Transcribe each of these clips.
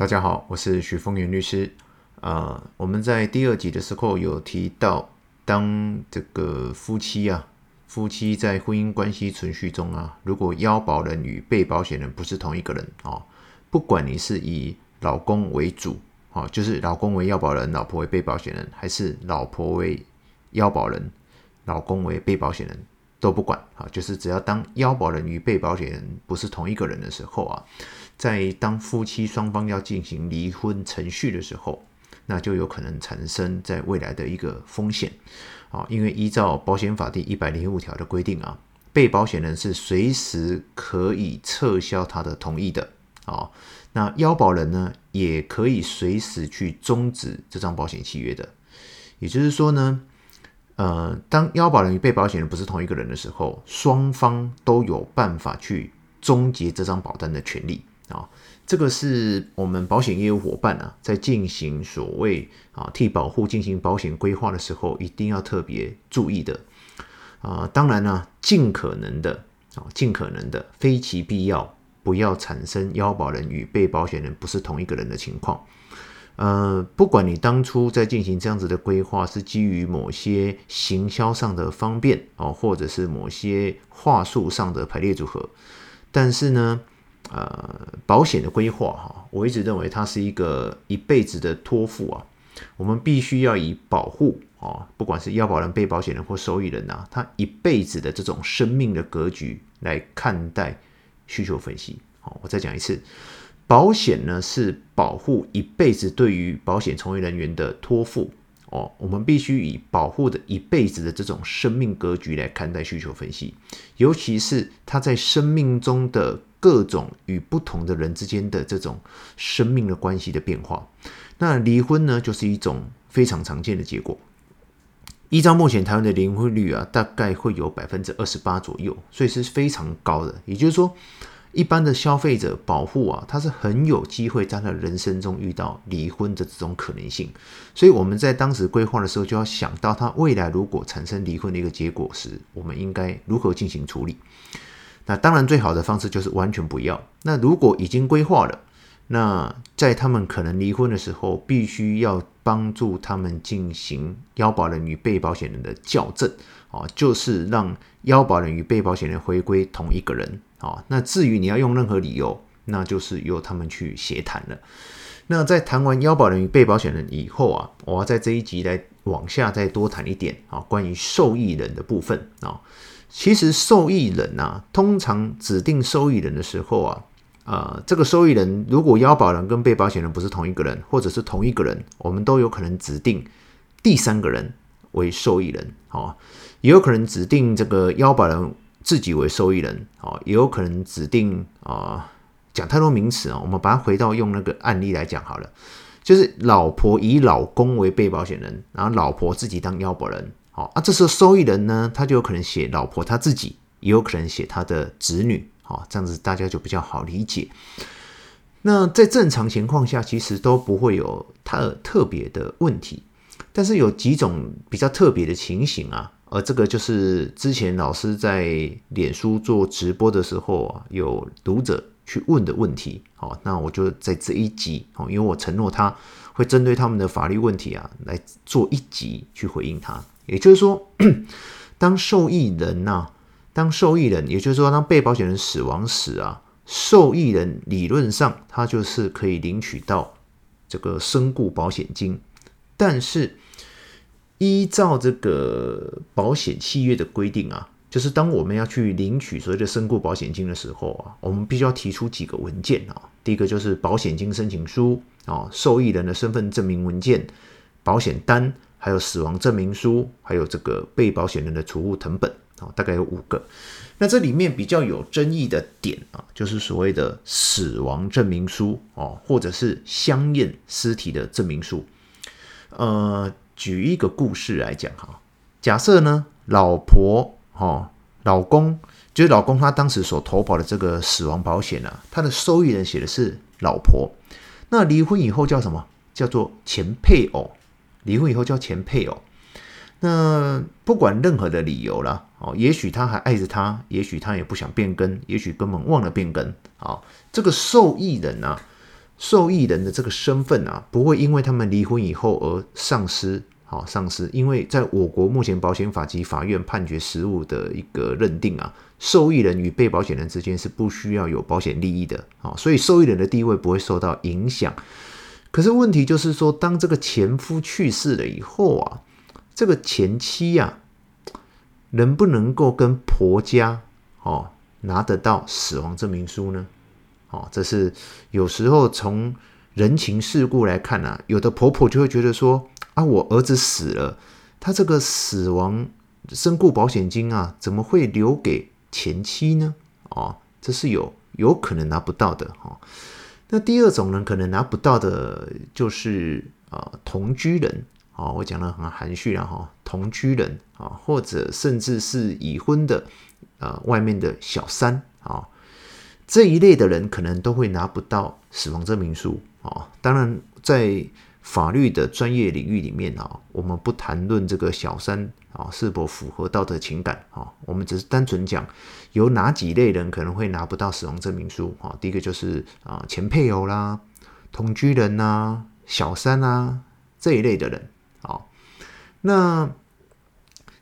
大家好，我是许峰源律师。啊、呃，我们在第二集的时候有提到，当这个夫妻啊，夫妻在婚姻关系存续中啊，如果要保人与被保险人不是同一个人啊、哦，不管你是以老公为主，啊、哦，就是老公为要保人，老婆为被保险人，还是老婆为要保人，老公为被保险人，都不管啊，就是只要当腰保人与被保险人不是同一个人的时候啊。在当夫妻双方要进行离婚程序的时候，那就有可能产生在未来的一个风险啊，因为依照保险法第一百零五条的规定啊，被保险人是随时可以撤销他的同意的啊，那腰保人呢也可以随时去终止这张保险契约的，也就是说呢，呃，当腰保人与被保险人不是同一个人的时候，双方都有办法去终结这张保单的权利。啊，这个是我们保险业务伙伴啊，在进行所谓啊替保户进行保险规划的时候，一定要特别注意的啊。当然呢，尽可能的啊，尽可能的，非其必要，不要产生腰保人与被保险人不是同一个人的情况。呃，不管你当初在进行这样子的规划，是基于某些行销上的方便哦，或者是某些话术上的排列组合，但是呢。呃，保险的规划哈，我一直认为它是一个一辈子的托付啊。我们必须要以保护啊，不管是要保人、被保险人或受益人呐，他一辈子的这种生命的格局来看待需求分析。好，我再讲一次，保险呢是保护一辈子对于保险从业人员的托付哦。我们必须以保护的一辈子的这种生命格局来看待需求分析，尤其是他在生命中的。各种与不同的人之间的这种生命的关系的变化，那离婚呢，就是一种非常常见的结果。依照目前台湾的离婚率啊，大概会有百分之二十八左右，所以是非常高的。也就是说，一般的消费者保护啊，他是很有机会在他人生中遇到离婚的这种可能性。所以我们在当时规划的时候，就要想到他未来如果产生离婚的一个结果时，我们应该如何进行处理。那当然，最好的方式就是完全不要。那如果已经规划了，那在他们可能离婚的时候，必须要帮助他们进行腰保人与被保险人的校正啊，就是让腰保人与被保险人回归同一个人好。那至于你要用任何理由，那就是由他们去协谈了。那在谈完腰保人与被保险人以后啊，我要在这一集来往下再多谈一点啊，关于受益人的部分啊。其实受益人啊，通常指定受益人的时候啊，啊、呃，这个受益人如果腰保人跟被保险人不是同一个人，或者是同一个人，我们都有可能指定第三个人为受益人，哦，也有可能指定这个腰保人自己为受益人，哦，也有可能指定啊，讲太多名词啊，我们把它回到用那个案例来讲好了，就是老婆以老公为被保险人，然后老婆自己当要保人。好啊，这时候受益人呢，他就有可能写老婆他自己，也有可能写他的子女，好，这样子大家就比较好理解。那在正常情况下，其实都不会有特特别的问题，但是有几种比较特别的情形啊，而这个就是之前老师在脸书做直播的时候啊，有读者去问的问题，好，那我就在这一集，哦，因为我承诺他会针对他们的法律问题啊，来做一集去回应他。也就是说，当受益人呐、啊，当受益人，也就是说，当被保险人死亡时啊，受益人理论上他就是可以领取到这个身故保险金，但是依照这个保险契约的规定啊，就是当我们要去领取所谓的身故保险金的时候啊，我们必须要提出几个文件啊，第一个就是保险金申请书啊，受益人的身份证明文件，保险单。还有死亡证明书，还有这个被保险人的储物成本啊，大概有五个。那这里面比较有争议的点啊，就是所谓的死亡证明书哦，或者是相验尸体的证明书。呃，举一个故事来讲哈，假设呢，老婆哦，老公就是老公，他当时所投保的这个死亡保险啊，他的受益人写的是老婆，那离婚以后叫什么？叫做前配偶。离婚以后叫前配偶，那不管任何的理由啦，哦，也许他还爱着他，也许他也不想变更，也许根本忘了变更。好，这个受益人啊，受益人的这个身份啊，不会因为他们离婚以后而丧失。好，丧失，因为在我国目前保险法及法院判决实务的一个认定啊，受益人与被保险人之间是不需要有保险利益的啊，所以受益人的地位不会受到影响。可是问题就是说，当这个前夫去世了以后啊，这个前妻呀，能不能够跟婆家哦拿得到死亡证明书呢？哦，这是有时候从人情世故来看啊，有的婆婆就会觉得说。啊，我儿子死了，他这个死亡身故保险金啊，怎么会留给前妻呢？哦，这是有有可能拿不到的哈。那第二种呢，可能拿不到的，就是啊同居人啊，我讲的很含蓄了哈，同居人啊，或者甚至是已婚的啊，外面的小三啊，这一类的人可能都会拿不到死亡证明书啊。当然在法律的专业领域里面啊，我们不谈论这个小三啊是否符合道德情感啊，我们只是单纯讲有哪几类人可能会拿不到死亡证明书啊。第一个就是啊前配偶啦、同居人呐、小三啊这一类的人啊。那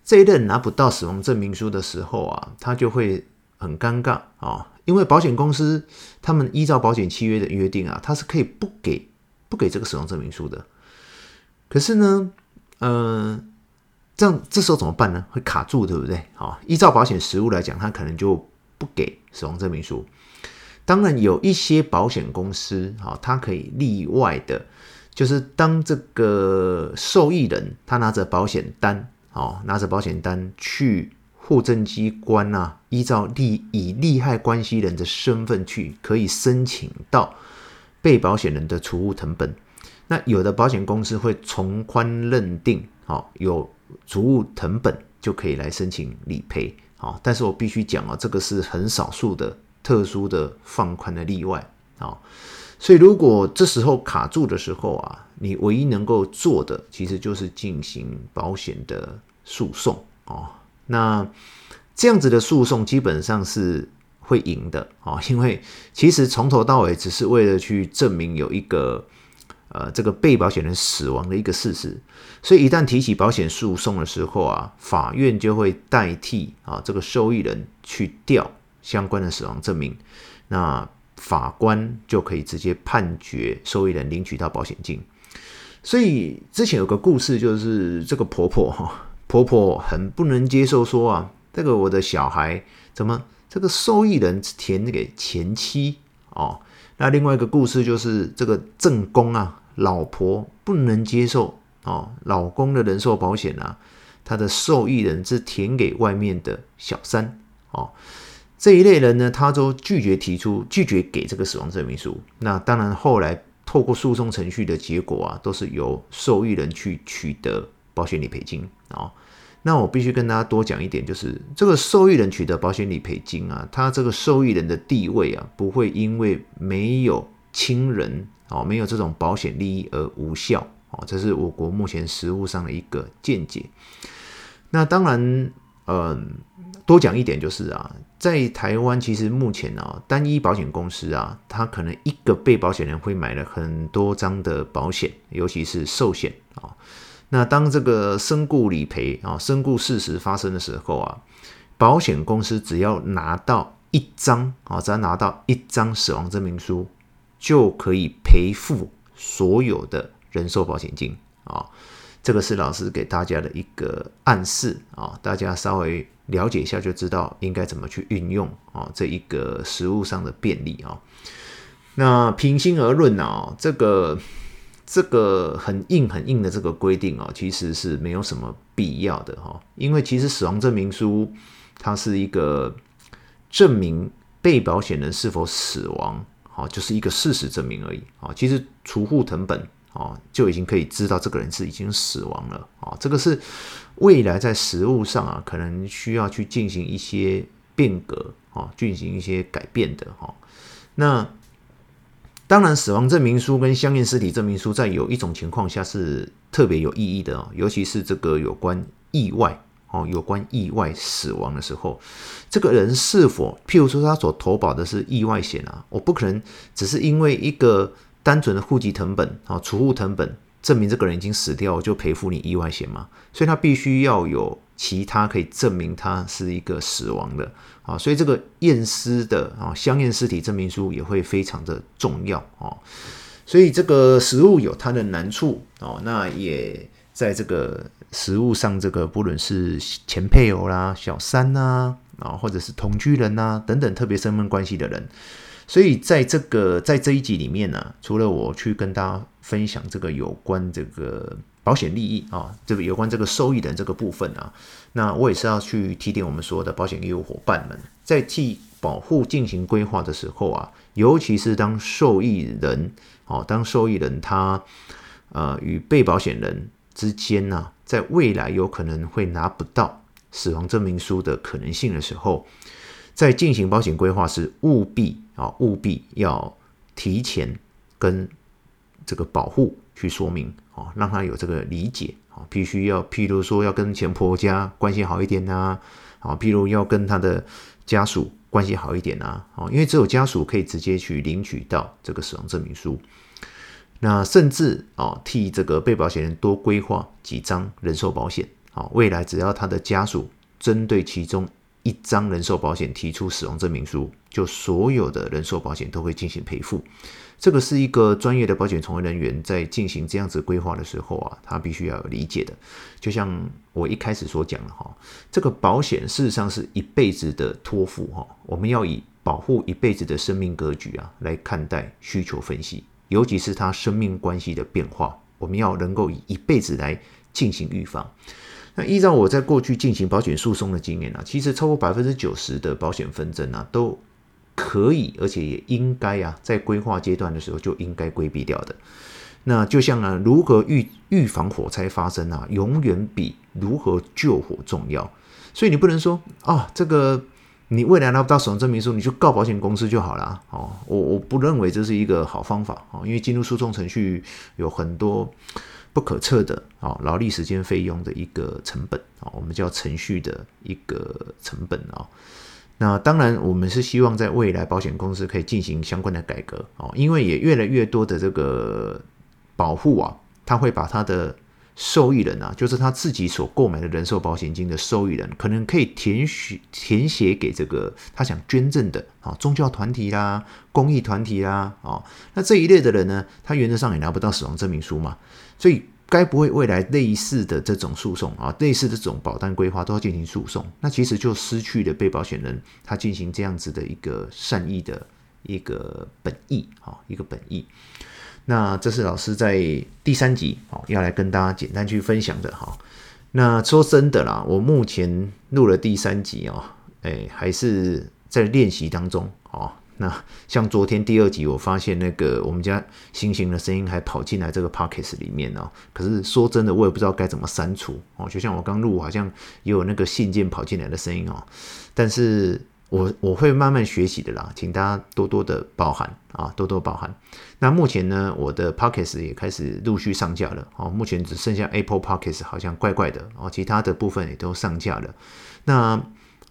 这一类拿不到死亡证明书的时候啊，他就会很尴尬啊，因为保险公司他们依照保险契约的约定啊，他是可以不给。不给这个死亡证明书的，可是呢，嗯、呃，这样这时候怎么办呢？会卡住，对不对？好，依照保险实务来讲，他可能就不给死亡证明书。当然，有一些保险公司，哈，他可以例外的，就是当这个受益人他拿着保险单，哦，拿着保险单去户政机关啊，依照利以利害关系人的身份去，可以申请到。被保险人的储物成本，那有的保险公司会从宽认定，好，有储物成本就可以来申请理赔，好，但是我必须讲啊，这个是很少数的特殊的放宽的例外，好，所以如果这时候卡住的时候啊，你唯一能够做的其实就是进行保险的诉讼，哦，那这样子的诉讼基本上是。会赢的啊，因为其实从头到尾只是为了去证明有一个呃这个被保险人死亡的一个事实，所以一旦提起保险诉讼的时候啊，法院就会代替啊这个受益人去调相关的死亡证明，那法官就可以直接判决受益人领取到保险金。所以之前有个故事，就是这个婆婆哈，婆婆很不能接受说啊，这个我的小孩怎么？这个受益人填给前妻哦，那另外一个故事就是这个正宫啊，老婆不能接受哦，老公的人寿保险啊，他的受益人是填给外面的小三哦，这一类人呢，他都拒绝提出，拒绝给这个死亡证明书。那当然后来透过诉讼程序的结果啊，都是由受益人去取得保险理赔金啊。哦那我必须跟大家多讲一点，就是这个受益人取得保险理赔金啊，他这个受益人的地位啊，不会因为没有亲人哦，没有这种保险利益而无效哦，这是我国目前实务上的一个见解。那当然，嗯，多讲一点就是啊，在台湾其实目前啊，单一保险公司啊，他可能一个被保险人会买了很多张的保险，尤其是寿险啊。那当这个身故理赔啊，身故事实发生的时候啊，保险公司只要拿到一张啊，只要拿到一张死亡证明书，就可以赔付所有的人寿保险金啊。这个是老师给大家的一个暗示啊，大家稍微了解一下就知道应该怎么去运用啊，这一个实务上的便利啊。那平心而论啊，这个。这个很硬很硬的这个规定哦，其实是没有什么必要的哈，因为其实死亡证明书它是一个证明被保险人是否死亡，好，就是一个事实证明而已啊。其实储户成本啊就已经可以知道这个人是已经死亡了啊。这个是未来在实务上啊，可能需要去进行一些变革啊，进行一些改变的哈。那。当然，死亡证明书跟相应尸体证明书在有一种情况下是特别有意义的哦，尤其是这个有关意外哦，有关意外死亡的时候，这个人是否，譬如说他所投保的是意外险啊，我不可能只是因为一个单纯的户籍成本啊、储户成本证明这个人已经死掉，就赔付你意外险嘛。所以他必须要有其他可以证明他是一个死亡的啊，所以这个验尸的啊，相验尸体证明书也会非常的重要啊。所以这个实物有它的难处哦，那也在这个实物上，这个不论是前配偶啦、小三呐，啊或者是同居人呐等等特别身份关系的人。所以在这个在这一集里面呢、除了我去跟大家分享这个有关这个保险利益啊，这个有关这个受益人这个部分啊，那我也是要去提点我们所有的保险业务伙伴们，在替保护进行规划的时候啊，尤其是当受益人哦，当受益人他呃与被保险人之间呢、啊，在未来有可能会拿不到死亡证明书的可能性的时候。在进行保险规划时，务必啊，务必要提前跟这个保护去说明啊，让他有这个理解啊，必须要，譬如说要跟前婆家关系好一点呐，啊，譬如要跟他的家属关系好一点呐，啊，因为只有家属可以直接去领取到这个死亡证明书，那甚至啊，替这个被保险人多规划几张人寿保险啊，未来只要他的家属针对其中。一张人寿保险提出死亡证明书，就所有的人寿保险都会进行赔付。这个是一个专业的保险从业人员在进行这样子规划的时候啊，他必须要有理解的。就像我一开始所讲的哈，这个保险事实上是一辈子的托付哈，我们要以保护一辈子的生命格局啊来看待需求分析，尤其是他生命关系的变化，我们要能够以一辈子来进行预防。那依照我在过去进行保险诉讼的经验啊，其实超过百分之九十的保险纷争啊，都可以，而且也应该啊，在规划阶段的时候就应该规避掉的。那就像啊，如何预预防火灾发生啊，永远比如何救火重要。所以你不能说啊，这个你未来拿不到死亡证明书，你就告保险公司就好了。哦，我我不认为这是一个好方法啊，因为进入诉讼程序有很多。不可测的啊，劳力时间费用的一个成本啊，我们叫程序的一个成本啊。那当然，我们是希望在未来保险公司可以进行相关的改革啊，因为也越来越多的这个保护啊，它会把它的受益人啊，就是他自己所购买的人寿保险金的受益人，可能可以填写填写给这个他想捐赠的啊宗教团体啦、公益团体啦啊，那这一类的人呢，他原则上也拿不到死亡证明书嘛。所以，该不会未来类似的这种诉讼啊，类似的这种保单规划都要进行诉讼，那其实就失去了被保险人他进行这样子的一个善意的一个本意啊，一个本意。那这是老师在第三集哦要来跟大家简单去分享的哈。那说真的啦，我目前录了第三集哦，哎，还是在练习当中哦。那像昨天第二集，我发现那个我们家星星的声音还跑进来这个 podcast 里面哦。可是说真的，我也不知道该怎么删除哦。就像我刚录，好像也有那个信件跑进来的声音哦。但是我我会慢慢学习的啦，请大家多多的包涵啊，多多包涵。那目前呢，我的 p o c k e t 也开始陆续上架了哦。目前只剩下 Apple p o c k e t 好像怪怪的哦，其他的部分也都上架了。那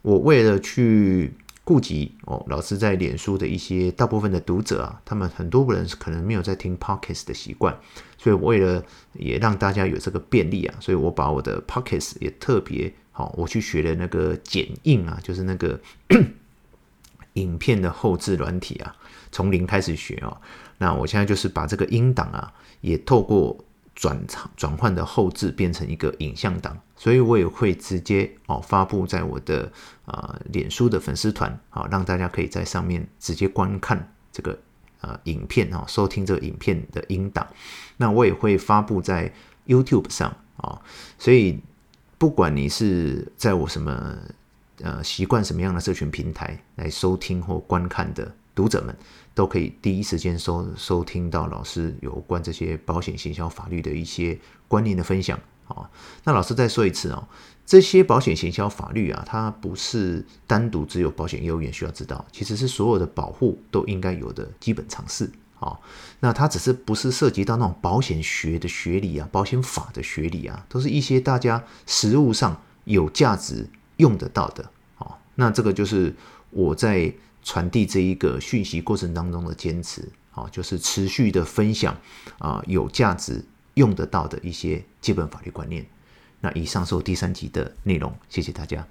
我为了去。顾及哦，老师在脸书的一些大部分的读者啊，他们很多人可能没有在听 p o c k e t 的习惯，所以为了也让大家有这个便利啊，所以我把我的 p o c k e t 也特别好，我去学了那个剪映啊，就是那个 影片的后置软体啊，从零开始学哦。那我现在就是把这个音档啊，也透过。转转换的后置变成一个影像档，所以我也会直接哦发布在我的啊、呃、脸书的粉丝团啊，让大家可以在上面直接观看这个呃影片啊，收听这个影片的音档。那我也会发布在 YouTube 上啊，所以不管你是在我什么呃习惯什么样的社群平台来收听或观看的读者们。都可以第一时间收收听到老师有关这些保险行销法律的一些观念的分享啊。那老师再说一次哦，这些保险行销法律啊，它不是单独只有保险业务员需要知道，其实是所有的保护都应该有的基本常识啊。那它只是不是涉及到那种保险学的学理啊、保险法的学理啊，都是一些大家实务上有价值用得到的啊。那这个就是我在。传递这一个讯息过程当中的坚持好，就是持续的分享啊，有价值、用得到的一些基本法律观念。那以上是我第三集的内容，谢谢大家。